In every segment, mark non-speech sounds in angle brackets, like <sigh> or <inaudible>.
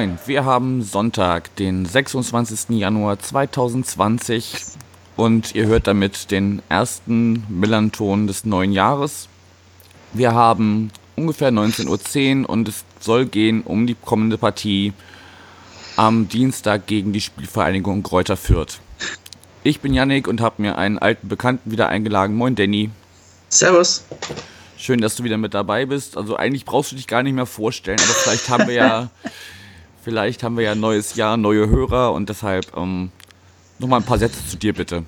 Moin, wir haben Sonntag, den 26. Januar 2020 und ihr hört damit den ersten Millanton des neuen Jahres. Wir haben ungefähr 19.10 Uhr und es soll gehen um die kommende Partie am Dienstag gegen die Spielvereinigung Kräuter Fürth. Ich bin Yannick und habe mir einen alten Bekannten wieder eingeladen. Moin Danny. Servus. Schön, dass du wieder mit dabei bist. Also eigentlich brauchst du dich gar nicht mehr vorstellen, aber vielleicht haben wir ja <laughs> Vielleicht haben wir ja ein neues Jahr, neue Hörer und deshalb ähm, nochmal ein paar Sätze zu dir bitte.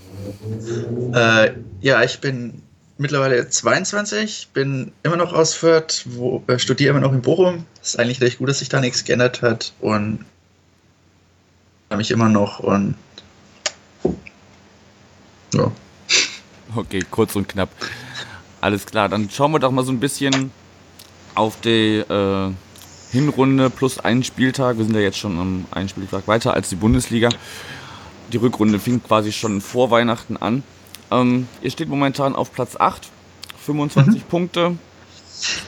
Äh, ja, ich bin mittlerweile 22, bin immer noch aus Fürth, wo, äh, studiere immer noch in Bochum. Ist eigentlich recht gut, dass sich da nichts geändert hat und mich immer noch und ja. Okay, kurz und knapp. Alles klar, dann schauen wir doch mal so ein bisschen auf die äh, Hinrunde plus einen Spieltag. Wir sind ja jetzt schon am einen Spieltag weiter als die Bundesliga. Die Rückrunde fing quasi schon vor Weihnachten an. Ähm, ihr steht momentan auf Platz 8, 25 mhm. Punkte.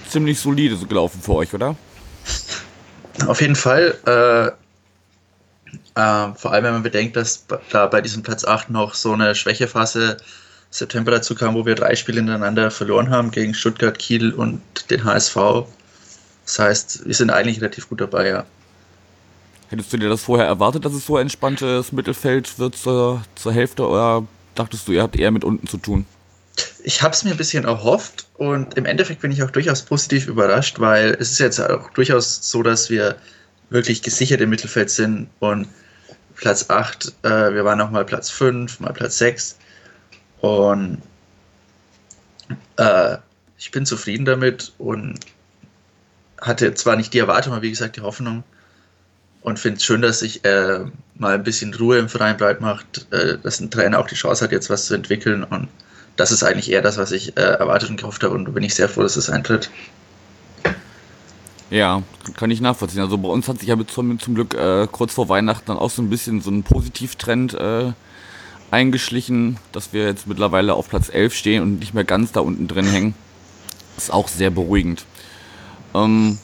Ziemlich solide so gelaufen für euch, oder? Auf jeden Fall. Äh, äh, vor allem, wenn man bedenkt, dass da bei diesem Platz 8 noch so eine Schwächephase September dazu kam, wo wir drei Spiele hintereinander verloren haben gegen Stuttgart, Kiel und den HSV. Das heißt, wir sind eigentlich relativ gut dabei, ja. Hättest du dir das vorher erwartet, dass es so entspanntes Mittelfeld wird zur, zur Hälfte oder dachtest du, ihr habt eher mit unten zu tun? Ich habe es mir ein bisschen erhofft und im Endeffekt bin ich auch durchaus positiv überrascht, weil es ist jetzt auch durchaus so, dass wir wirklich gesichert im Mittelfeld sind und Platz 8, äh, wir waren noch mal Platz 5, mal Platz 6 und äh, ich bin zufrieden damit und hatte zwar nicht die Erwartung, aber wie gesagt die Hoffnung und finde es schön, dass sich äh, mal ein bisschen Ruhe im Verein breit macht, äh, dass ein Trainer auch die Chance hat, jetzt was zu entwickeln und das ist eigentlich eher das, was ich äh, erwartet und gehofft habe und da bin ich sehr froh, dass es das eintritt. Ja, kann ich nachvollziehen. Also bei uns hat sich ja zum, zum Glück äh, kurz vor Weihnachten dann auch so ein bisschen so ein Positivtrend äh, eingeschlichen, dass wir jetzt mittlerweile auf Platz 11 stehen und nicht mehr ganz da unten drin hängen. Ist auch sehr beruhigend. Ähm,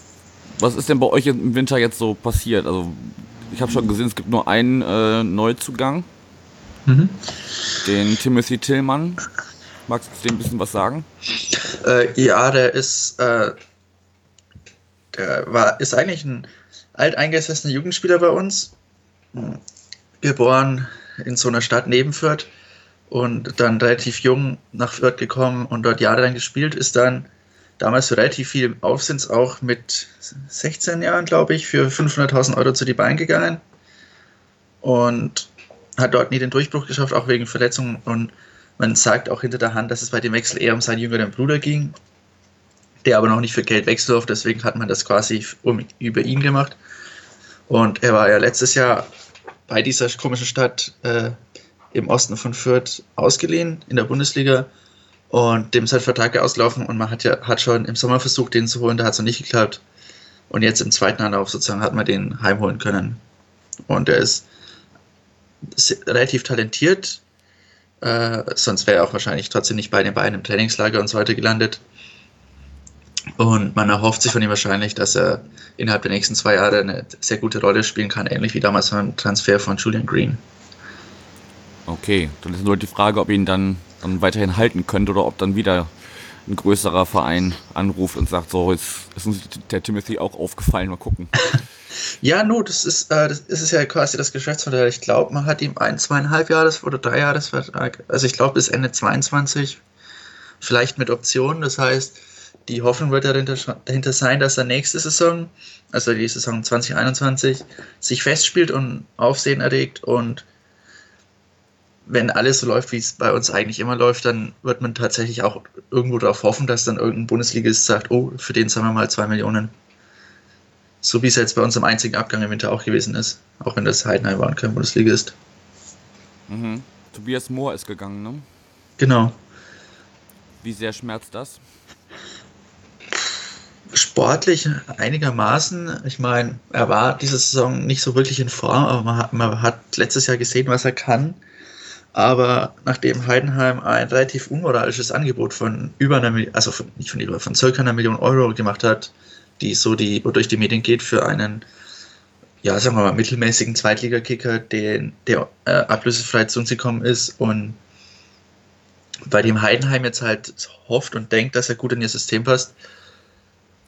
was ist denn bei euch im Winter jetzt so passiert? Also ich habe schon gesehen, es gibt nur einen äh, Neuzugang, mhm. den Timothy Tillmann. Magst du dem ein bisschen was sagen? Äh, ja, der ist, äh, der war, ist eigentlich ein alteingesessener Jugendspieler bei uns, geboren in so einer Stadt neben Fürth und dann relativ jung nach Fürth gekommen und dort jahrelang gespielt, ist dann damals relativ viel Aufsinns auch mit 16 Jahren, glaube ich, für 500.000 Euro zu die Beine gegangen und hat dort nie den Durchbruch geschafft, auch wegen Verletzungen. Und man sagt auch hinter der Hand, dass es bei dem Wechsel eher um seinen jüngeren Bruder ging, der aber noch nicht für Geld wechseln durfte. Deswegen hat man das quasi um, über ihn gemacht. Und er war ja letztes Jahr bei dieser komischen Stadt äh, im Osten von Fürth ausgeliehen in der Bundesliga und dem ist halt Vertrag ausgelaufen und man hat ja hat schon im Sommer versucht, den zu holen, da hat es noch nicht geklappt. Und jetzt im zweiten Anlauf sozusagen hat man den heimholen können. Und er ist relativ talentiert. Äh, sonst wäre er auch wahrscheinlich trotzdem nicht bei den beiden Trainingslager und so weiter gelandet. Und man erhofft sich von ihm wahrscheinlich, dass er innerhalb der nächsten zwei Jahre eine sehr gute Rolle spielen kann, ähnlich wie damals beim Transfer von Julian Green. Okay, dann ist nur die Frage, ob ihn dann dann weiterhin halten könnt oder ob dann wieder ein größerer Verein anruft und sagt, so, jetzt ist uns der Timothy auch aufgefallen, mal gucken. <laughs> Ja, no, das ist, äh, das ist ja quasi das Geschäftsmodell. Ich glaube, man hat ihm ein, zweieinhalb Jahres oder drei Jahresvertrag, also ich glaube bis Ende 22, vielleicht mit Optionen. Das heißt, die Hoffnung wird dahinter, dahinter sein, dass er nächste Saison, also die Saison 2021, sich festspielt und Aufsehen erregt und wenn alles so läuft, wie es bei uns eigentlich immer läuft, dann wird man tatsächlich auch irgendwo darauf hoffen, dass dann irgendein Bundesligist sagt, oh, für den zahlen wir mal zwei Millionen. So wie es jetzt bei uns im einzigen Abgang im Winter auch gewesen ist, auch wenn das Heidenheim war und kein Bundesligist. Mhm. Tobias Mohr ist gegangen, ne? Genau. Wie sehr schmerzt das? Sportlich einigermaßen. Ich meine, er war diese Saison nicht so wirklich in Form, aber man hat, man hat letztes Jahr gesehen, was er kann. Aber nachdem Heidenheim ein relativ unmoralisches Angebot von über einer Million, also von, nicht von über, von circa einer Million Euro gemacht hat, die so die, wodurch die Medien geht für einen, ja, sagen wir mal, mittelmäßigen Zweitligakicker, den, der äh, ablösefrei zu uns gekommen ist und bei dem Heidenheim jetzt halt hofft und denkt, dass er gut in ihr System passt,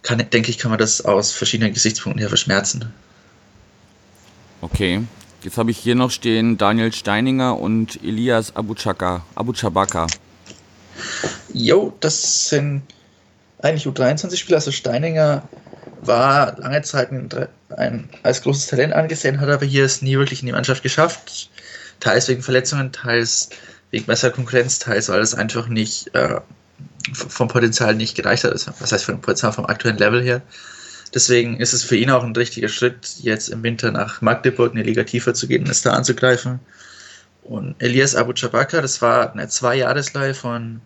kann, denke ich, kann man das aus verschiedenen Gesichtspunkten her verschmerzen. Okay. Jetzt habe ich hier noch stehen Daniel Steininger und Elias Abuchaka, Abuchabaka. Jo, das sind eigentlich U23-Spieler. Also Steininger war lange Zeit ein, ein, als großes Talent angesehen, hat aber hier es nie wirklich in die Mannschaft geschafft. Teils wegen Verletzungen, teils wegen besserer Konkurrenz, teils weil es einfach nicht äh, vom Potenzial nicht gereicht hat. Also, was heißt vom Potenzial vom aktuellen Level her? Deswegen ist es für ihn auch ein richtiger Schritt, jetzt im Winter nach Magdeburg eine Liga tiefer zu gehen und es da anzugreifen. Und Elias Abu Chabaka, das war eine Zwei-Jahresleihe von,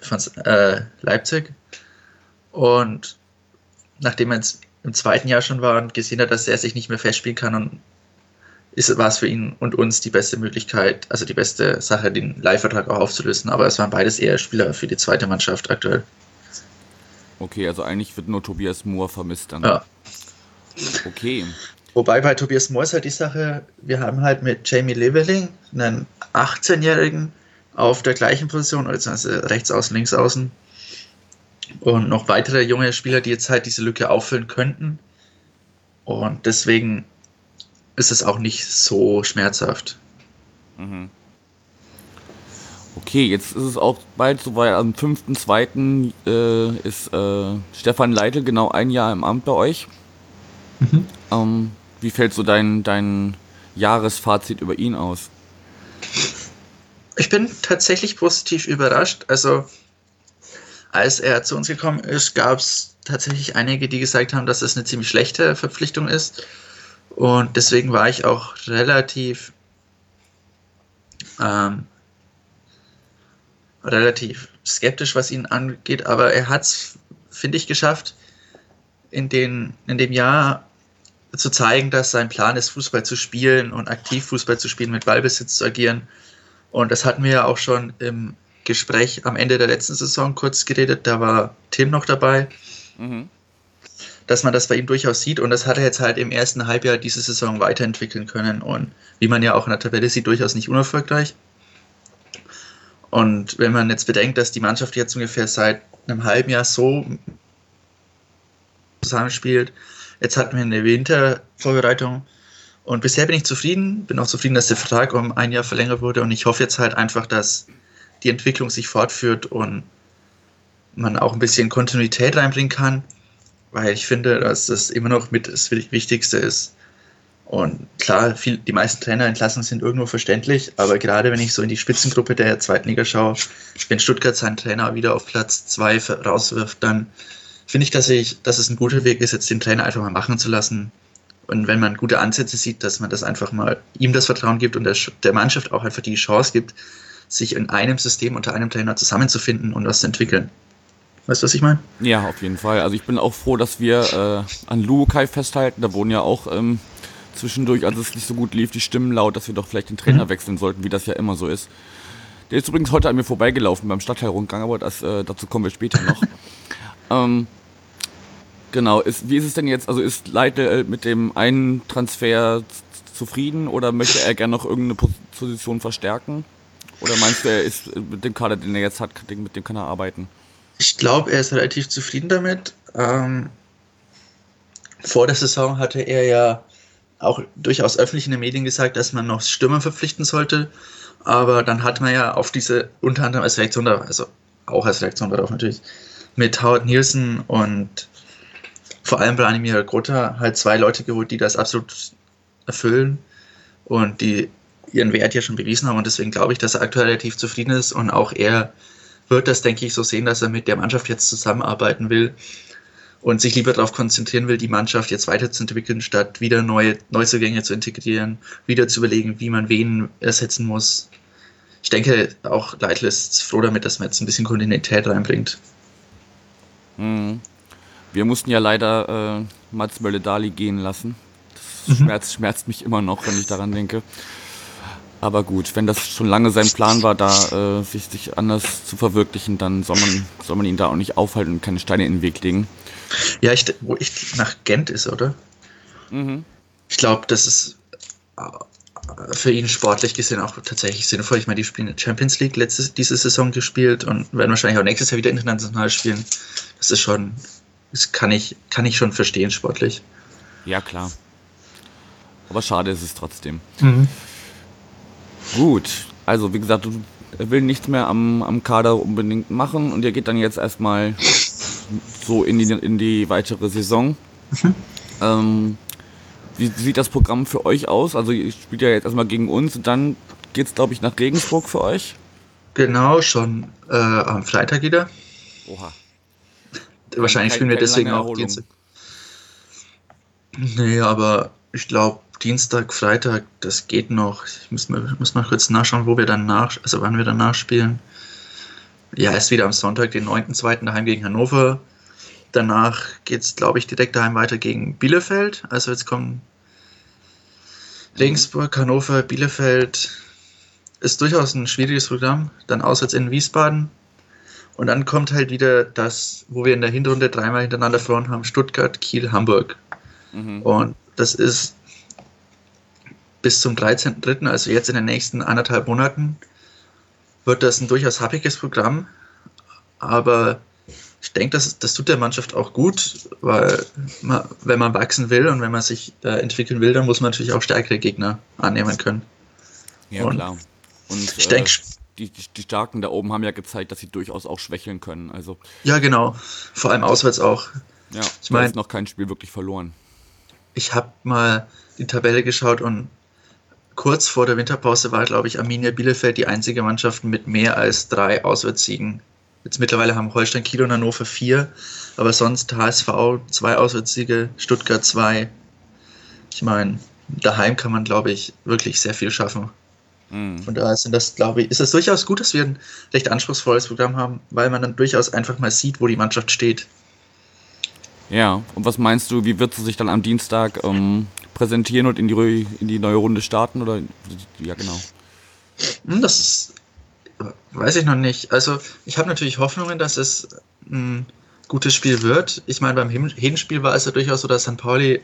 von äh, Leipzig. Und nachdem er im zweiten Jahr schon war und gesehen hat, dass er sich nicht mehr festspielen kann und ist, war es für ihn und uns die beste Möglichkeit, also die beste Sache, den Leihvertrag auch aufzulösen. Aber es waren beides eher Spieler für die zweite Mannschaft aktuell. Okay, also eigentlich wird nur Tobias Moore vermisst dann. Ja. Okay. Wobei bei Tobias Moore ist halt die Sache, wir haben halt mit Jamie Leveling einen 18-Jährigen auf der gleichen Position, also rechts außen, links außen. Und noch weitere junge Spieler, die jetzt halt diese Lücke auffüllen könnten. Und deswegen ist es auch nicht so schmerzhaft. Mhm. Okay, jetzt ist es auch bald soweit. Am 5.2. Äh, ist äh, Stefan Leitl genau ein Jahr im Amt bei euch. Mhm. Ähm, wie fällt so dein, dein Jahresfazit über ihn aus? Ich bin tatsächlich positiv überrascht. Also, als er zu uns gekommen ist, gab es tatsächlich einige, die gesagt haben, dass es eine ziemlich schlechte Verpflichtung ist. Und deswegen war ich auch relativ ähm, relativ skeptisch, was ihn angeht, aber er hat es, finde ich, geschafft, in, den, in dem Jahr zu zeigen, dass sein Plan ist, Fußball zu spielen und aktiv Fußball zu spielen, mit Ballbesitz zu agieren. Und das hatten wir ja auch schon im Gespräch am Ende der letzten Saison kurz geredet. Da war Tim noch dabei. Mhm. Dass man das bei ihm durchaus sieht und das hat er jetzt halt im ersten Halbjahr diese Saison weiterentwickeln können und wie man ja auch in der Tabelle sieht, durchaus nicht unerfolgreich. Und wenn man jetzt bedenkt, dass die Mannschaft jetzt ungefähr seit einem halben Jahr so zusammenspielt, jetzt hatten wir eine Wintervorbereitung und bisher bin ich zufrieden, bin auch zufrieden, dass der Vertrag um ein Jahr verlängert wurde und ich hoffe jetzt halt einfach, dass die Entwicklung sich fortführt und man auch ein bisschen Kontinuität reinbringen kann, weil ich finde, dass das immer noch mit das Wichtigste ist, und klar, viel, die meisten Trainerentlassungen sind irgendwo verständlich, aber gerade wenn ich so in die Spitzengruppe der zweiten Liga schaue, wenn Stuttgart seinen Trainer wieder auf Platz zwei rauswirft, dann finde ich, dass ich, dass es ein guter Weg ist, jetzt den Trainer einfach mal machen zu lassen. Und wenn man gute Ansätze sieht, dass man das einfach mal ihm das Vertrauen gibt und der, der Mannschaft auch einfach die Chance gibt, sich in einem System unter einem Trainer zusammenzufinden und was zu entwickeln. Weißt du, was ich meine? Ja, auf jeden Fall. Also ich bin auch froh, dass wir äh, an Luokai festhalten. Da wohnen ja auch ähm, zwischendurch, als es nicht so gut lief, die Stimmen laut, dass wir doch vielleicht den Trainer mhm. wechseln sollten, wie das ja immer so ist. Der ist übrigens heute an mir vorbeigelaufen beim Stadtteilrundgang, aber das, äh, dazu kommen wir später noch. <laughs> ähm, genau, ist, wie ist es denn jetzt? Also ist Leitl mit dem einen Transfer zufrieden oder möchte er gerne noch irgendeine Position verstärken? Oder meinst du, er ist mit dem Kader, den er jetzt hat, mit dem kann er arbeiten? Ich glaube, er ist relativ zufrieden damit. Ähm, vor der Saison hatte er ja auch durchaus öffentlich in den Medien gesagt, dass man noch Stürmer verpflichten sollte. Aber dann hat man ja auf diese, unter anderem als Reaktion, also auch als Reaktion darauf natürlich, mit Howard Nielsen und vor allem Branimir Grota halt zwei Leute geholt, die das absolut erfüllen und die ihren Wert ja schon bewiesen haben. Und deswegen glaube ich, dass er aktuell relativ zufrieden ist und auch er wird das, denke ich, so sehen, dass er mit der Mannschaft jetzt zusammenarbeiten will und sich lieber darauf konzentrieren will, die Mannschaft jetzt weiterzuentwickeln, statt wieder neue Neuzugänge zu integrieren, wieder zu überlegen, wie man wen ersetzen muss. Ich denke, auch Leitl ist froh damit, dass man jetzt ein bisschen Kontinuität reinbringt. Hm. Wir mussten ja leider äh, Mats Mölle-Dali gehen lassen. Das mhm. schmerzt, schmerzt mich immer noch, wenn ich daran denke. Aber gut, wenn das schon lange sein Plan war, da äh, sich, sich anders zu verwirklichen, dann soll man, soll man ihn da auch nicht aufhalten und keine Steine in den Weg legen. Ja, ich, wo ich nach Gent ist, oder? Mhm. Ich glaube, das ist äh, für ihn sportlich gesehen auch tatsächlich sinnvoll. Ich meine, die spielen Champions League letzte, diese Saison gespielt und werden wahrscheinlich auch nächstes Jahr wieder international spielen. Das ist schon, das kann ich, kann ich schon verstehen, sportlich. Ja, klar. Aber schade ist es trotzdem. Mhm. Gut, also wie gesagt, er will nichts mehr am, am Kader unbedingt machen und er geht dann jetzt erstmal so in die, in die weitere Saison. Mhm. Ähm, wie sieht das Programm für euch aus? Also ihr spielt ja jetzt erstmal gegen uns und dann geht es, glaube ich, nach Regensburg für euch. Genau, schon äh, am Freitag wieder. Oha. Wahrscheinlich spielen wir deswegen auch. Dienstag. Nee, aber ich glaube, Dienstag, Freitag, das geht noch. Ich muss mal, muss mal kurz nachschauen, wo wir dann nach, also wann wir dann nachspielen. Ja, erst wieder am Sonntag, den 9.2. daheim gegen Hannover. Danach geht es, glaube ich, direkt daheim weiter gegen Bielefeld. Also jetzt kommen Regensburg, Hannover, Bielefeld. Ist durchaus ein schwieriges Programm. Dann auswärts in Wiesbaden. Und dann kommt halt wieder das, wo wir in der Hinrunde dreimal hintereinander verloren haben: Stuttgart, Kiel, Hamburg. Mhm. Und das ist bis zum 13.03., also jetzt in den nächsten anderthalb Monaten, wird das ein durchaus happiges Programm. Aber ich denke, das, das tut der Mannschaft auch gut, weil man, wenn man wachsen will und wenn man sich da entwickeln will, dann muss man natürlich auch stärkere Gegner annehmen können. Ja, Und klar. Und Ich äh, denke, die, die, die Starken da oben haben ja gezeigt, dass sie durchaus auch schwächeln können. Also, ja genau, vor allem auswärts auch. ja, Ich ich mein- meine, noch kein Spiel wirklich verloren. Ich habe mal die Tabelle geschaut und kurz vor der Winterpause war, glaube ich, Arminia Bielefeld die einzige Mannschaft mit mehr als drei Auswärtssiegen. Jetzt mittlerweile haben Holstein Kiel und Hannover vier, aber sonst HSV zwei Auswärtssiege, Stuttgart zwei. Ich meine, daheim kann man, glaube ich, wirklich sehr viel schaffen. Mhm. Von daher sind das, glaube ich, ist es durchaus gut, dass wir ein recht anspruchsvolles Programm haben, weil man dann durchaus einfach mal sieht, wo die Mannschaft steht. Ja, und was meinst du, wie wird sie sich dann am Dienstag ähm, präsentieren und in die, in die neue Runde starten? Oder ja, genau. Hm, Das ist, weiß ich noch nicht. Also ich habe natürlich Hoffnungen, dass es ein gutes Spiel wird. Ich meine, beim Hin- Hinspiel war es ja durchaus so, dass St. Pauli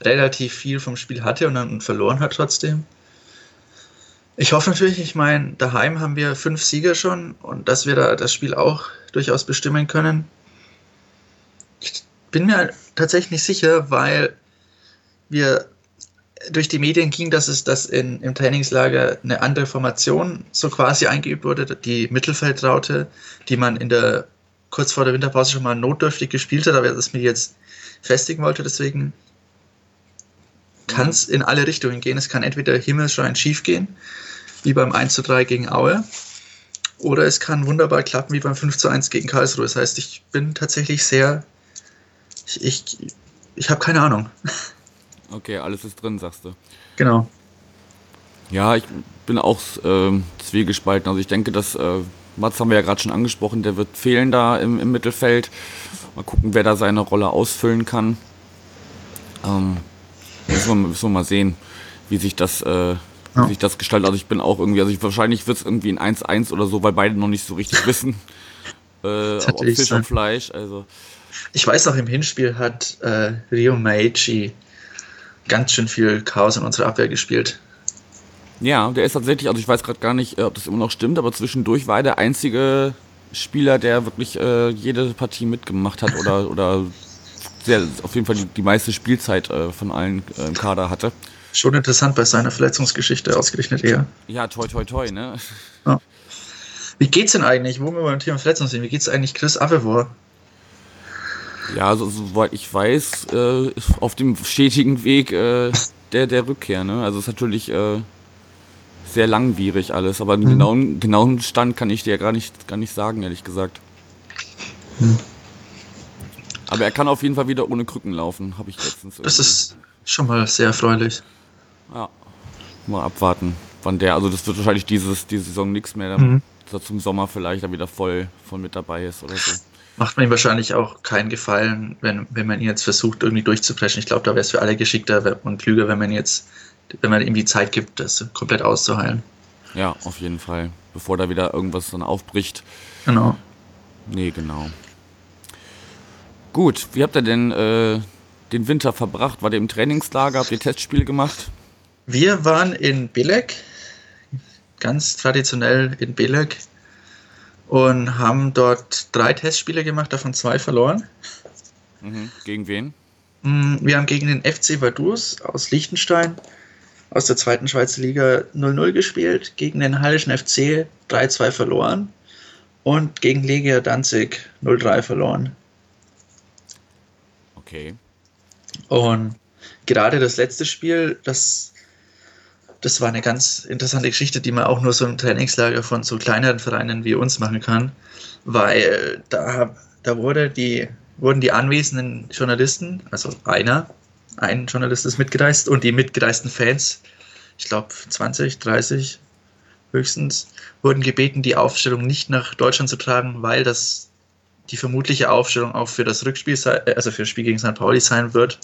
relativ viel vom Spiel hatte und dann verloren hat trotzdem. Ich hoffe natürlich, ich meine, daheim haben wir fünf Sieger schon und dass wir da das Spiel auch durchaus bestimmen können. Ich bin mir tatsächlich nicht sicher, weil wir durch die Medien ging, dass es dass in, im Trainingslager eine andere Formation so quasi eingeübt wurde, die Mittelfeldraute, die man in der kurz vor der Winterpause schon mal notdürftig gespielt hat, aber das mir jetzt festigen wollte, deswegen kann es in alle Richtungen gehen. Es kann entweder himmelschreiend schief gehen, wie beim 1 zu 3 gegen Aue, oder es kann wunderbar klappen, wie beim 5 zu 1 gegen Karlsruhe. Das heißt, ich bin tatsächlich sehr, ich, ich, ich habe keine Ahnung. <laughs> Okay, alles ist drin, sagst du. Genau. Ja, ich bin auch ähm, zwiegespalten. Also ich denke, dass äh, Mats haben wir ja gerade schon angesprochen, der wird fehlen da im, im Mittelfeld. Mal gucken, wer da seine Rolle ausfüllen kann. Ähm, müssen, wir, müssen wir mal sehen, wie sich das, äh, wie Ja. sich das gestaltet. Also ich bin auch irgendwie, also ich, wahrscheinlich wird es irgendwie ein 1-1 oder so, weil beide noch nicht so richtig <laughs> wissen. Äh, ob Fisch sein. und Fleisch. Also Ich weiß noch, im Hinspiel hat äh, Rio Meichi ganz schön viel Chaos in unserer Abwehr gespielt. Ja, der ist tatsächlich, also ich weiß gerade gar nicht, äh, ob das immer noch stimmt, aber zwischendurch war er der einzige Spieler, der wirklich äh, jede Partie mitgemacht hat oder, <laughs> oder sehr, auf jeden Fall die, die meiste Spielzeit äh, von allen äh, im Kader hatte. Schon interessant bei seiner Verletzungsgeschichte ausgerechnet eher. Ja, toi toi toi, ne? Wie geht's denn eigentlich, wo wir beim Thema Verletzung sind, wie geht's eigentlich Chris Avevor? Ja, so, soweit ich weiß, äh, ist auf dem stetigen Weg äh, der, der Rückkehr, ne? Also ist natürlich äh, sehr langwierig alles, aber den Mhm. genauen, genauen Stand kann ich dir gar nicht, gar nicht sagen, ehrlich gesagt. Mhm. Aber er kann auf jeden Fall wieder ohne Krücken laufen, habe ich letztens. Das irgendwie- ist schon mal sehr erfreulich. Ja. Mal abwarten, wann der. Also das wird wahrscheinlich dieses, diese Saison nichts mehr. Mhm. Dass er zum Sommer vielleicht dann wieder voll, voll mit dabei ist oder so. Macht man ihm wahrscheinlich auch keinen Gefallen, wenn, wenn man ihn jetzt versucht, irgendwie durchzupreschen. Ich glaube, da wäre es für alle geschickter und klüger, wenn man jetzt wenn man ihm die Zeit gibt, das komplett auszuheilen. Ja, auf jeden Fall. Bevor da wieder irgendwas dann aufbricht. Genau. Nee, genau. Gut, wie habt ihr denn äh, den Winter verbracht? War ihr im Trainingslager? Habt ihr Testspiele gemacht? Wir waren in Belek, ganz traditionell in Belek und haben dort drei Testspiele gemacht, davon zwei verloren. Mhm. Gegen wen? Mm, Wir haben gegen den FC Vaduz aus Liechtenstein aus der zweiten Schweizer Liga 0-0 gespielt, gegen den Hallischen FC 3-2 verloren und gegen Legia Danzig 0-3 verloren. Okay. Und gerade das letzte Spiel, das, das war eine ganz interessante Geschichte, die man auch nur so im Trainingslager von so kleineren Vereinen wie uns machen kann, weil da, da wurde die, wurden die anwesenden Journalisten, also einer, ein Journalist ist mitgereist und die mitgereisten Fans, ich glaube 20, 30 höchstens, wurden gebeten, die Aufstellung nicht nach Deutschland zu tragen, weil das die vermutliche Aufstellung auch für das Rückspiel, äh, also für das Spiel gegen St. Pauli sein wird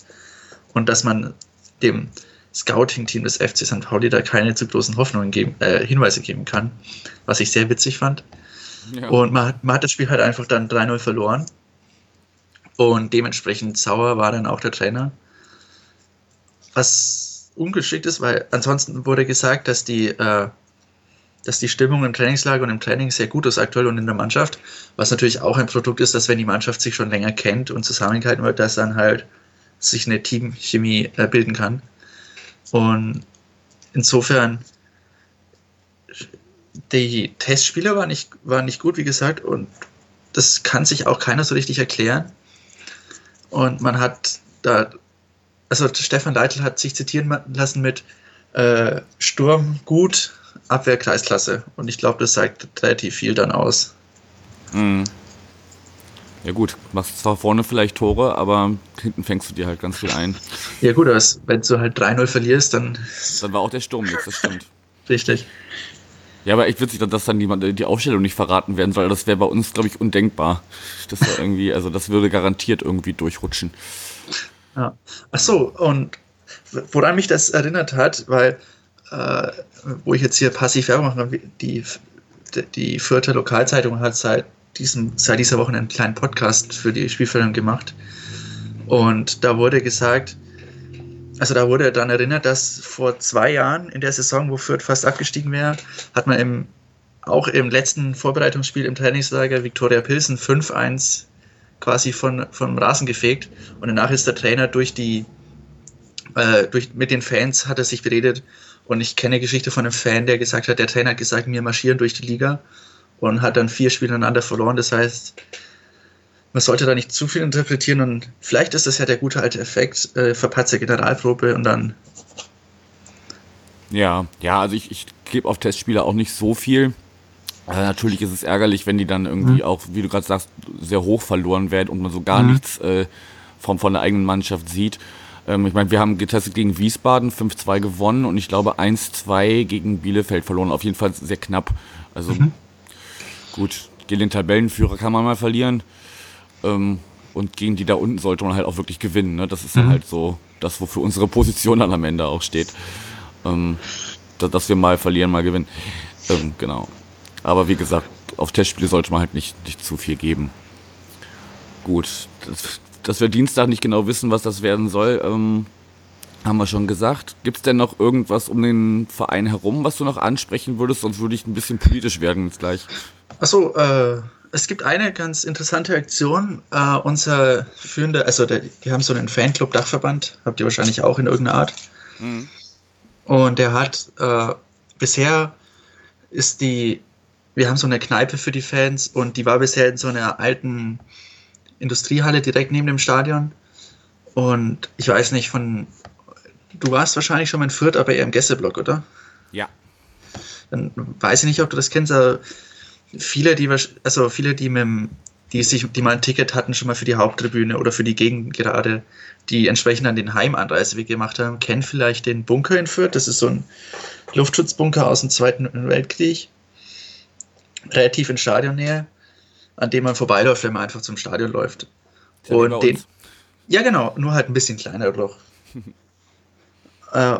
und dass man dem Scouting-Team des FC St. Pauli da keine zu großen Hoffnungen geben, äh, Hinweise geben kann, was ich sehr witzig fand. Ja. Und man, hat- man hat das Spiel halt einfach dann 3-0 verloren. Und dementsprechend sauer war dann auch der Trainer. Was ungeschickt ist, weil ansonsten wurde gesagt, dass die, äh, dass die Stimmung im Trainingslager und im Training sehr gut ist aktuell und in der Mannschaft. Was natürlich auch ein Produkt ist, dass wenn die Mannschaft sich schon länger kennt und zusammengehalten wird, dass dann halt sich eine Teamchemie äh, bilden kann. Und insofern die Testspiele waren nicht, waren nicht gut, wie gesagt, und das kann sich auch keiner so richtig erklären. Und man hat da, also Stefan Leitl hat sich zitieren lassen mit äh, Sturm gut, Abwehr Kreisklasse. Und ich glaube, das sagt relativ viel dann aus. Mhm. Ja gut, machst zwar vorne vielleicht Tore, aber hinten fängst du dir halt ganz viel ein. Ja gut, aber wenn du halt 3-0 verlierst, dann Dann war auch der Sturm jetzt, das stimmt. richtig. Ja, aber echt witzig, dass dann die, die Aufstellung nicht verraten werden soll. Das wäre bei uns, glaube ich, undenkbar. Das war irgendwie, also das würde garantiert irgendwie durchrutschen. Ja. Ach so, und woran mich das erinnert hat, weil, äh, wo ich jetzt hier passiv Werbung mache, die, die Fürther Lokalzeitung hat seit, diesem, seit dieser Woche einen kleinen Podcast für die Spielfeldung gemacht. Und da wurde gesagt, also da wurde dann erinnert, dass vor zwei Jahren in der Saison, wo Fürth fast abgestiegen wäre, hat man im, auch im letzten Vorbereitungsspiel im Trainingslager Viktoria Pilsen 5-1 quasi von, vom Rasen gefegt. Und danach ist der Trainer durch die äh, durch, mit den Fans hat er sich beredet. Und ich kenne eine Geschichte von einem Fan, der gesagt hat, der Trainer hat gesagt, wir marschieren durch die Liga und hat dann vier Spiele aneinander verloren. Das heißt, man sollte da nicht zu viel interpretieren und vielleicht ist das ja der gute alte Effekt, äh, verpatze Generalprobe und dann Ja, ja, also ich, ich gebe auf Testspiele auch nicht so viel. Äh, natürlich ist es ärgerlich, wenn die dann irgendwie auch, wie du gerade sagst, sehr hoch verloren werden und man so gar Mhm. nichts äh, vom, von der eigenen Mannschaft sieht. Ähm, ich meine, wir haben getestet gegen Wiesbaden, 5-2 gewonnen und ich glaube 1-2 gegen Bielefeld verloren. Auf jeden Fall sehr knapp. Also gut, gegen den Tabellenführer kann man mal verlieren. Ähm, und gegen die da unten sollte man halt auch wirklich gewinnen. Ne? Das ist dann halt so das, wofür unsere Position dann am Ende auch steht. Ähm, da- dass wir mal verlieren, mal gewinnen. Ähm, genau. Aber wie gesagt, auf Testspiele sollte man halt nicht, nicht zu viel geben. Gut, das, dass wir Dienstag nicht genau wissen, was das werden soll, ähm, haben wir schon gesagt. Gibt es denn noch irgendwas um den Verein herum, was du noch ansprechen würdest? Sonst würde ich ein bisschen politisch werden jetzt gleich. Achso, äh, es gibt eine ganz interessante Aktion. Äh, unser führender, also der, die haben so einen Fanclub-Dachverband, habt ihr wahrscheinlich auch in irgendeiner Art. Und der hat äh, bisher ist die, wir haben so eine Kneipe für die Fans und die war bisher in so einer alten Industriehalle direkt neben dem Stadion. Und ich weiß nicht von, du warst wahrscheinlich schon mal in Fürth, aber eher im Gästeblock, oder? Ja. dann weiß ich nicht, ob du das kennst, aber viele, die also viele, die mit dem, die sich, die mal ein Ticket hatten, schon mal für die Haupttribüne oder für die Gegend gerade, die entsprechend an den Heimanreiseweg gemacht haben, kennen vielleicht den Bunker in Fürth. Das ist so ein Luftschutzbunker aus dem Zweiten Weltkrieg, relativ in Stadionnähe, an dem man vorbeiläuft, wenn man einfach zum Stadion läuft. Ja Und den, ja, genau, nur halt ein bisschen kleiner noch. <laughs> äh,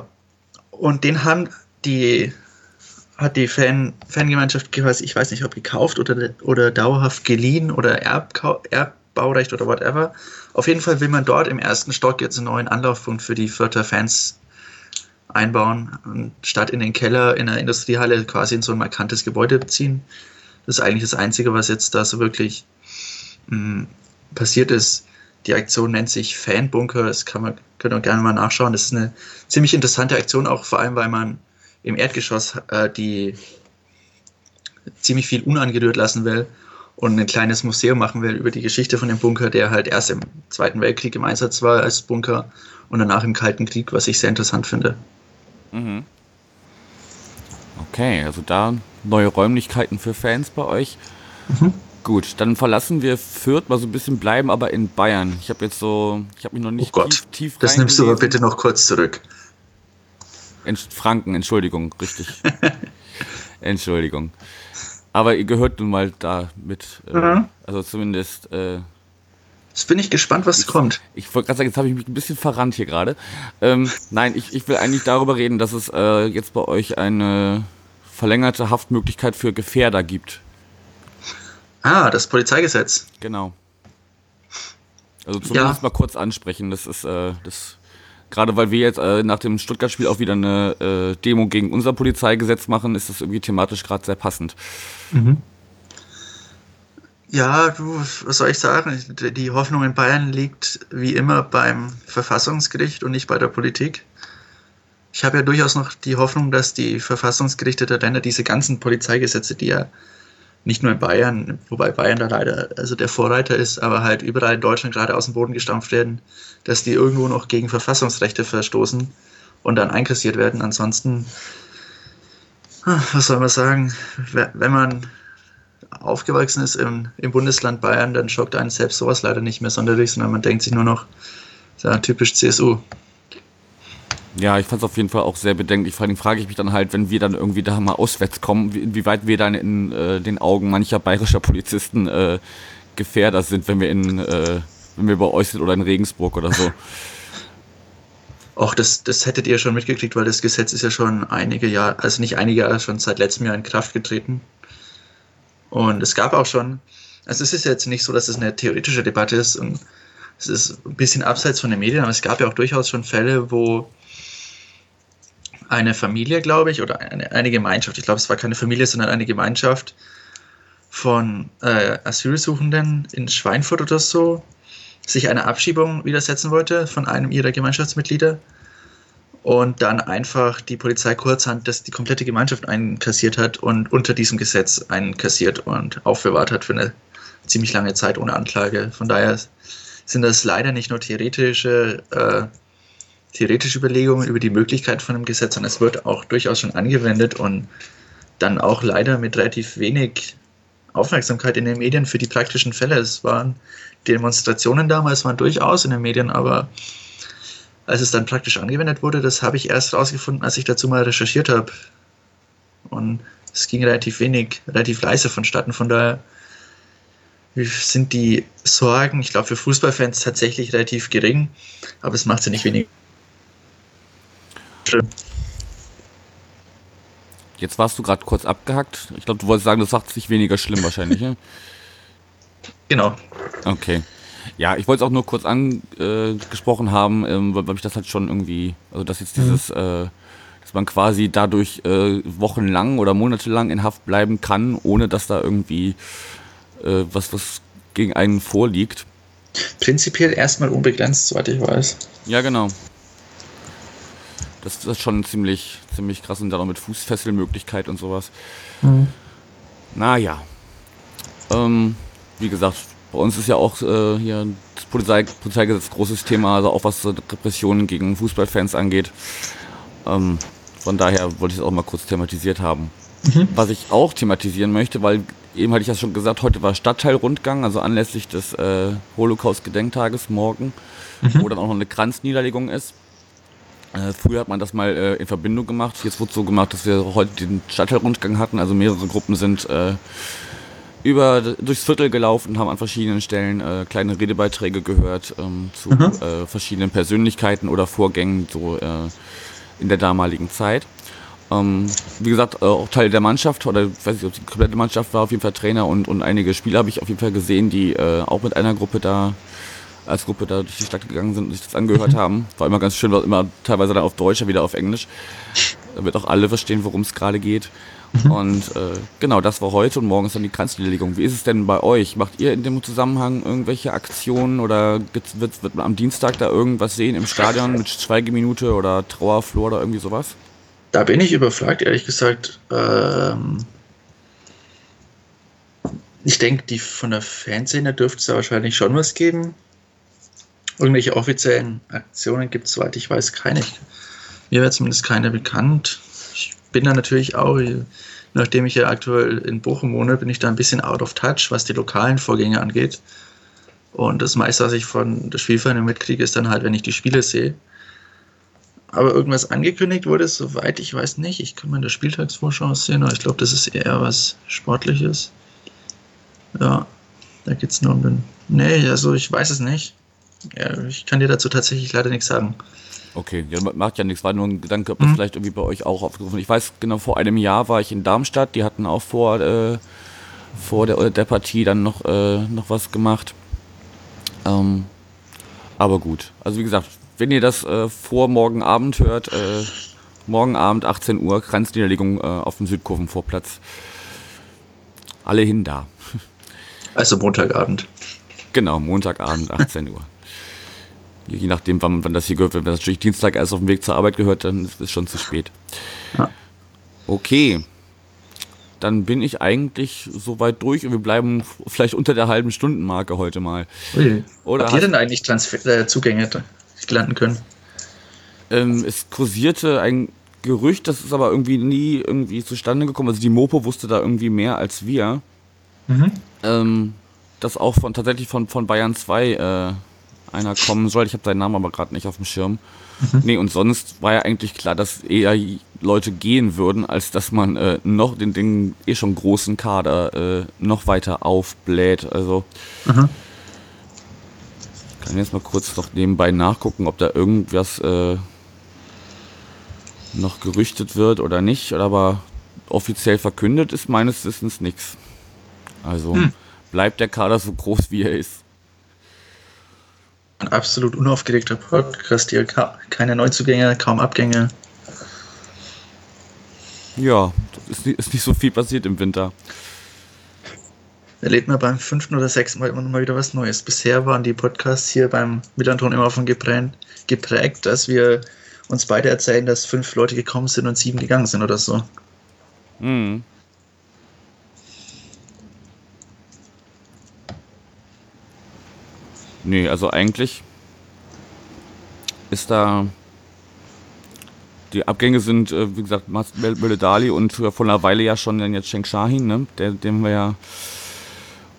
Und den haben die, hat die Fan, Fangemeinschaft, ich weiß nicht, ob gekauft oder, oder dauerhaft geliehen oder Erbkau, Erbbaurecht oder whatever. Auf jeden Fall will man dort im ersten Stock jetzt einen neuen Anlaufpunkt für die Fürther Fans einbauen und statt in den Keller in der Industriehalle quasi in so ein markantes Gebäude ziehen. Das ist eigentlich das Einzige, was jetzt da so wirklich mh, passiert ist. Die Aktion nennt sich Fanbunker, das kann man, könnt ihr gerne mal nachschauen. Das ist eine ziemlich interessante Aktion, auch vor allem, weil man im Erdgeschoss äh, die ziemlich viel unangerührt lassen will und ein kleines Museum machen will über die Geschichte von dem Bunker, der halt erst im Zweiten Weltkrieg im Einsatz war als Bunker und danach im Kalten Krieg, was ich sehr interessant finde. Mhm. Okay, also da neue Räumlichkeiten für Fans bei euch. Mhm. Gut, dann verlassen wir Fürth mal so ein bisschen, bleiben aber in Bayern. Ich habe jetzt so, ich habe mich noch nicht oh Gott, tief, tief Das nimmst du aber bitte noch kurz zurück. Ent Franken, Entschuldigung, richtig. <laughs> Entschuldigung. Aber ihr gehört nun mal da mit, äh, mhm. also zumindest. Äh, Jetzt bin ich gespannt, was ich, kommt. Ich wollte gerade sagen, jetzt habe ich mich ein bisschen verrannt hier gerade. Ähm, nein, ich, ich will eigentlich darüber reden, dass es äh, jetzt bei euch eine verlängerte Haftmöglichkeit für Gefährder gibt. Ah, das Polizeigesetz. Genau. Also zumindest ja. mal kurz ansprechen. Das ist äh, das gerade weil wir jetzt äh, nach dem Stuttgart-Spiel auch wieder eine äh, Demo gegen unser Polizeigesetz machen, ist das irgendwie thematisch gerade sehr passend. Mhm. Ja, du, was soll ich sagen? Die Hoffnung in Bayern liegt wie immer beim Verfassungsgericht und nicht bei der Politik. Ich habe ja durchaus noch die Hoffnung, dass die Verfassungsgerichte der Länder diese ganzen Polizeigesetze, die ja nicht nur in Bayern, wobei Bayern da leider also der Vorreiter ist, aber halt überall in Deutschland gerade aus dem Boden gestampft werden, dass die irgendwo noch gegen Verfassungsrechte verstoßen und dann einkassiert werden. Ansonsten, was soll man sagen, wenn man aufgewachsen ist im, im Bundesland Bayern, dann schockt einen selbst sowas leider nicht mehr sonderlich, sondern man denkt sich nur noch, ja, typisch CSU. Ja, ich fand es auf jeden Fall auch sehr bedenklich. Vor allem frage ich mich dann halt, wenn wir dann irgendwie da mal auswärts kommen, inwieweit wir dann in äh, den Augen mancher bayerischer Polizisten äh, Gefährder sind, wenn wir in, äh, wenn wir bei euch sind oder in Regensburg oder so. <laughs> Auch das, das hättet ihr schon mitgekriegt, weil das Gesetz ist ja schon einige Jahre, also nicht einige Jahre, schon seit letztem Jahr in Kraft getreten. Und es gab auch schon, also es ist jetzt nicht so, dass es eine theoretische Debatte ist und es ist ein bisschen abseits von den Medien, aber es gab ja auch durchaus schon Fälle, wo eine Familie, glaube ich, oder eine, eine Gemeinschaft, ich glaube, es war keine Familie, sondern eine Gemeinschaft von äh, Asylsuchenden in Schweinfurt oder so, sich einer Abschiebung widersetzen wollte von einem ihrer Gemeinschaftsmitglieder und dann einfach die Polizei kurzhand das die komplette Gemeinschaft einkassiert hat und unter diesem Gesetz einkassiert und aufbewahrt hat für eine ziemlich lange Zeit ohne Anklage. Von daher sind das leider nicht nur theoretische äh, theoretische Überlegungen über die Möglichkeit von einem Gesetz, sondern es wird auch durchaus schon angewendet und dann auch leider mit relativ wenig Aufmerksamkeit in den Medien für die praktischen Fälle. Es waren Demonstrationen damals waren durchaus in den Medien, aber als es dann praktisch angewendet wurde, das habe ich erst rausgefunden, als ich dazu mal recherchiert habe. Und es ging relativ wenig, relativ leise vonstatten. Von daher sind die Sorgen, ich glaube, für Fußballfans tatsächlich relativ gering, aber es macht sie nicht weniger schlimm. Jetzt warst du gerade kurz abgehackt. Ich glaube, du wolltest sagen, das macht es nicht weniger schlimm wahrscheinlich. ja? Genau. Okay. Ja, ich wollte es auch nur kurz angesprochen äh, haben, ähm, weil, weil mich das halt schon irgendwie, also dass jetzt dieses, mhm. äh, dass man quasi dadurch äh, wochenlang oder monatelang in Haft bleiben kann, ohne dass da irgendwie äh, was, was gegen einen vorliegt. Prinzipiell erstmal unbegrenzt, soweit ich weiß. Ja, genau. Das, das ist schon ziemlich, ziemlich krass und dann auch mit Fußfesselmöglichkeit und sowas. Mhm. Naja. Ähm, wie gesagt, bei uns ist ja auch äh, hier das Polizei, Polizeigesetz großes Thema, also auch was Repressionen gegen Fußballfans angeht. Ähm, von daher wollte ich es auch mal kurz thematisiert haben. Mhm. Was ich auch thematisieren möchte, weil eben hatte ich ja schon gesagt, heute war Stadtteilrundgang, also anlässlich des äh, Holocaust-Gedenktages morgen, mhm. wo dann auch noch eine Kranzniederlegung ist. Äh, früher hat man das mal äh, in Verbindung gemacht. Jetzt wurde es so gemacht, dass wir heute den Stadtteilrundgang hatten. Also mehrere Gruppen sind äh, über durchs Viertel gelaufen, haben an verschiedenen Stellen äh, kleine Redebeiträge gehört ähm, zu mhm. Äh, verschiedenen Persönlichkeiten oder Vorgängen. So äh, in der damaligen Zeit. Ähm, wie gesagt, auch Teil der Mannschaft, oder ich weiß nicht, ob die komplette Mannschaft war, auf jeden Fall Trainer und, und einige Spieler habe ich auf jeden Fall gesehen, die auch mit einer Gruppe da, als Gruppe da durch die Stadt gegangen sind und sich das angehört haben. War immer ganz schön, war immer teilweise dann auf Deutsch, wieder auf Englisch. Damit auch alle verstehen, worum es gerade geht. Mhm. Und äh, genau, das war heute und morgen ist dann die Kranzniederlegung. Wie ist es denn bei euch? Macht ihr in dem Zusammenhang irgendwelche Aktionen oder wird, wird man am Dienstag da irgendwas sehen im Stadion mit Schweigeminute oder Trauerflor oder irgendwie sowas? Da bin ich überfragt, ehrlich gesagt. Ähm, ich denke, die von der Fanszene dürfte es da wahrscheinlich schon was geben. Irgendwelche offiziellen Aktionen gibt es, soweit ich weiß, keine. Mir wäre zumindest keine bekannt. Ich bin da natürlich auch, nachdem ich ja aktuell in Bochum wohne, bin ich da ein bisschen out of touch, was die lokalen Vorgänge angeht. Und das meiste, was ich von der Spielvereinigung mitkriege, ist dann halt, wenn ich die Spiele sehe. Aber irgendwas angekündigt wurde, soweit ich weiß nicht. Ich kann mal in der Spieltagsvorschau sehen, aber ich glaube, das ist eher was Sportliches. Ja, da geht es nur um den. Nee, also ich weiß es nicht. Ja, ich kann dir dazu tatsächlich leider nichts sagen. Okay, ja, macht ja nichts, war nur ein Gedanke, ob das mhm. vielleicht irgendwie bei euch auch aufgerufen Ich weiß genau, vor einem Jahr war ich in Darmstadt, die hatten auch vor, äh, vor der, der Partie dann noch, äh, noch was gemacht. Ähm, aber gut, also wie gesagt, wenn ihr das äh, vor morgen Abend hört, äh, morgen Abend 18 Uhr, Kranzniederlegung äh, auf dem Südkurvenvorplatz. Alle hin da. Also Montagabend. Genau, Montagabend, 18 Uhr. Je nachdem, wann, wann das hier gehört. Wenn das natürlich Dienstag erst auf dem Weg zur Arbeit gehört, dann ist es schon zu spät. Ja. Okay. Dann bin ich eigentlich soweit durch und wir bleiben vielleicht unter der halben Stundenmarke heute mal. Ui. Oder Habt ihr denn eigentlich Transfer äh, Zugänge landen können? Ähm, es kursierte ein Gerücht, das ist aber irgendwie nie irgendwie zustande gekommen. Also die Mopo wusste da irgendwie mehr als wir. Mhm. Ähm, dass auch von tatsächlich von, von Bayern 2 äh, einer kommen soll. Ich habe seinen Namen aber gerade nicht auf dem Schirm. Mhm. Nee, und sonst war ja eigentlich klar, dass eher Leute gehen würden, als dass man äh, noch den, den eh schon großen Kader äh, noch weiter aufbläht. Also mhm. kann jetzt mal kurz noch nebenbei nachgucken, ob da irgendwas äh, noch gerüchtet wird oder nicht. Aber offiziell verkündet ist meines Wissens nichts. Also hm. bleibt der Kader so groß, wie er ist ein absolut unaufgeregter Podcast hier. Keine Neuzugänge, kaum Abgänge. Ja, ist nicht, ist nicht so viel passiert im Winter. Erlebt man beim fünften oder sechsten Mal immer mal wieder was Neues. Bisher waren die Podcasts hier beim Millanton immer von geprägt, dass wir uns beide erzählen, dass fünf Leute gekommen sind und sieben gegangen sind oder so. Mhm. Nee, also eigentlich ist da. Die Abgänge sind, äh, wie gesagt, Dali und vor einer Weile ja schon dann jetzt Sheng Shahin, ne? Der, dem wir ja,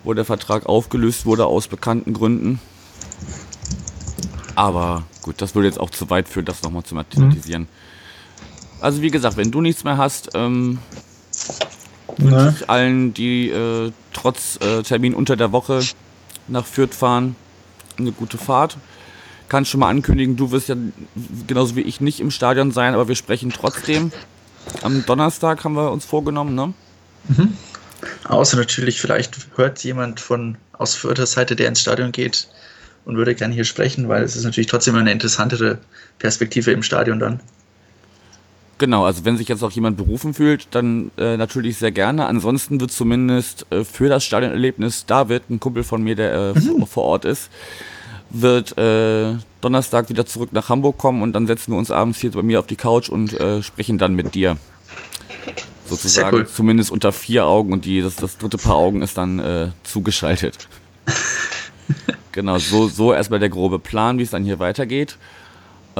wo der Vertrag aufgelöst wurde aus bekannten Gründen. Aber gut, das würde jetzt auch zu weit führen, das nochmal zu thematisieren. Mhm. Also wie gesagt, wenn du nichts mehr hast, ähm, wünsche ich allen, die äh, trotz äh, Termin unter der Woche nach Fürth fahren, eine gute Fahrt. Kann schon mal ankündigen, du wirst ja genauso wie ich nicht im Stadion sein, aber wir sprechen trotzdem. Am Donnerstag haben wir uns vorgenommen, ne? Mhm. Außer natürlich, vielleicht hört jemand von aus Fürther Seite, der ins Stadion geht und würde gerne hier sprechen, weil es ist natürlich trotzdem eine interessantere Perspektive im Stadion dann. Genau, also wenn sich jetzt auch jemand berufen fühlt, dann äh, natürlich sehr gerne. Ansonsten wird zumindest äh, für das Stadionerlebnis David, ein Kumpel von mir, der äh, mhm. vor Ort ist, wird äh, Donnerstag wieder zurück nach Hamburg kommen und dann setzen wir uns abends hier bei mir auf die Couch und äh, sprechen dann mit dir. Sozusagen cool. zumindest unter vier Augen und die, das, das dritte Paar Augen ist dann äh, zugeschaltet. <laughs> genau, so, so erstmal der grobe Plan, wie es dann hier weitergeht.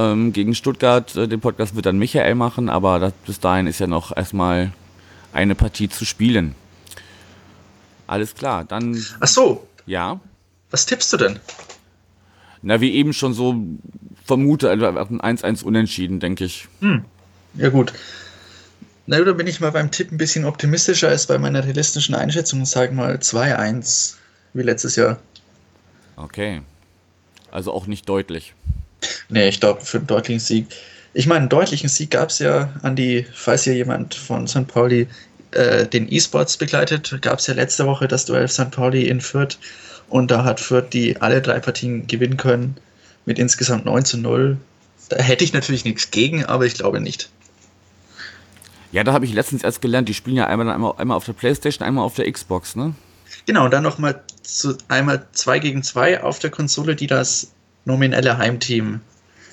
Ähm, gegen Stuttgart, äh, den Podcast wird dann Michael machen, aber das, bis dahin ist ja noch erstmal eine Partie zu spielen. Alles klar, dann. Ach so. Ja. Was tippst du denn? Na, wie eben schon so vermute, ein 1-1 unentschieden, denke ich. Hm. Ja, gut. Na, da bin ich mal beim Tipp ein bisschen optimistischer als bei meiner realistischen Einschätzung. Sag mal 2-1, wie letztes Jahr. Okay. Also auch nicht deutlich. Nee, ich glaube, für einen deutlichen Sieg. Ich meine, einen deutlichen Sieg gab es ja, an die, falls hier jemand von St. Pauli äh, den E-Sports begleitet, gab es ja letzte Woche das Duell St. Pauli in Fürth und da hat Fürth die alle drei Partien gewinnen können mit insgesamt 9 zu 0. Da hätte ich natürlich nichts gegen, aber ich glaube nicht. Ja, da habe ich letztens erst gelernt, die spielen ja einmal, einmal, einmal auf der Playstation, einmal auf der Xbox, ne? Genau, und dann nochmal einmal 2 gegen 2 auf der Konsole, die das nominelle Heimteam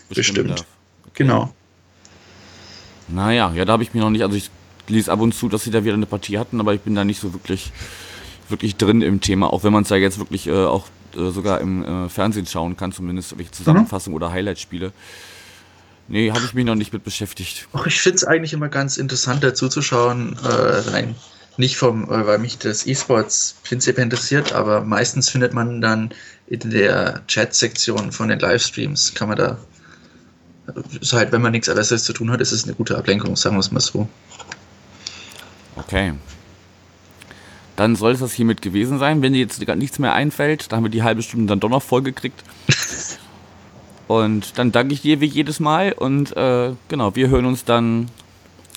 bestimmt. bestimmt. Okay. Genau. Naja, ja, da habe ich mir noch nicht, also ich lese ab und zu, dass sie da wieder eine Partie hatten, aber ich bin da nicht so wirklich, wirklich drin im Thema, auch wenn man es ja jetzt wirklich äh, auch äh, sogar im äh, Fernsehen schauen kann, zumindest welche Zusammenfassung mhm. oder Highlight-Spiele. Nee, habe ich mich noch nicht mit beschäftigt. Ach, ich finde es eigentlich immer ganz interessant dazu zu schauen, äh, rein nicht vom, äh, weil mich das E-Sports prinzipiell interessiert, aber meistens findet man dann in der Chat-Sektion von den Livestreams, kann man da, ist halt, wenn man nichts anderes zu tun hat, ist es eine gute Ablenkung, sagen wir es mal so. Okay. Dann soll es das hiermit gewesen sein. Wenn dir jetzt nichts mehr einfällt, dann haben wir die halbe Stunde dann doch noch vollgekriegt. <laughs> und dann danke ich dir wie jedes Mal und äh, genau, wir hören uns dann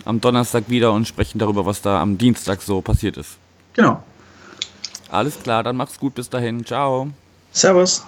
am Donnerstag wieder und sprechen darüber, was da am Dienstag so passiert ist. Genau. Alles klar, dann mach's gut bis dahin. Ciao. Servus.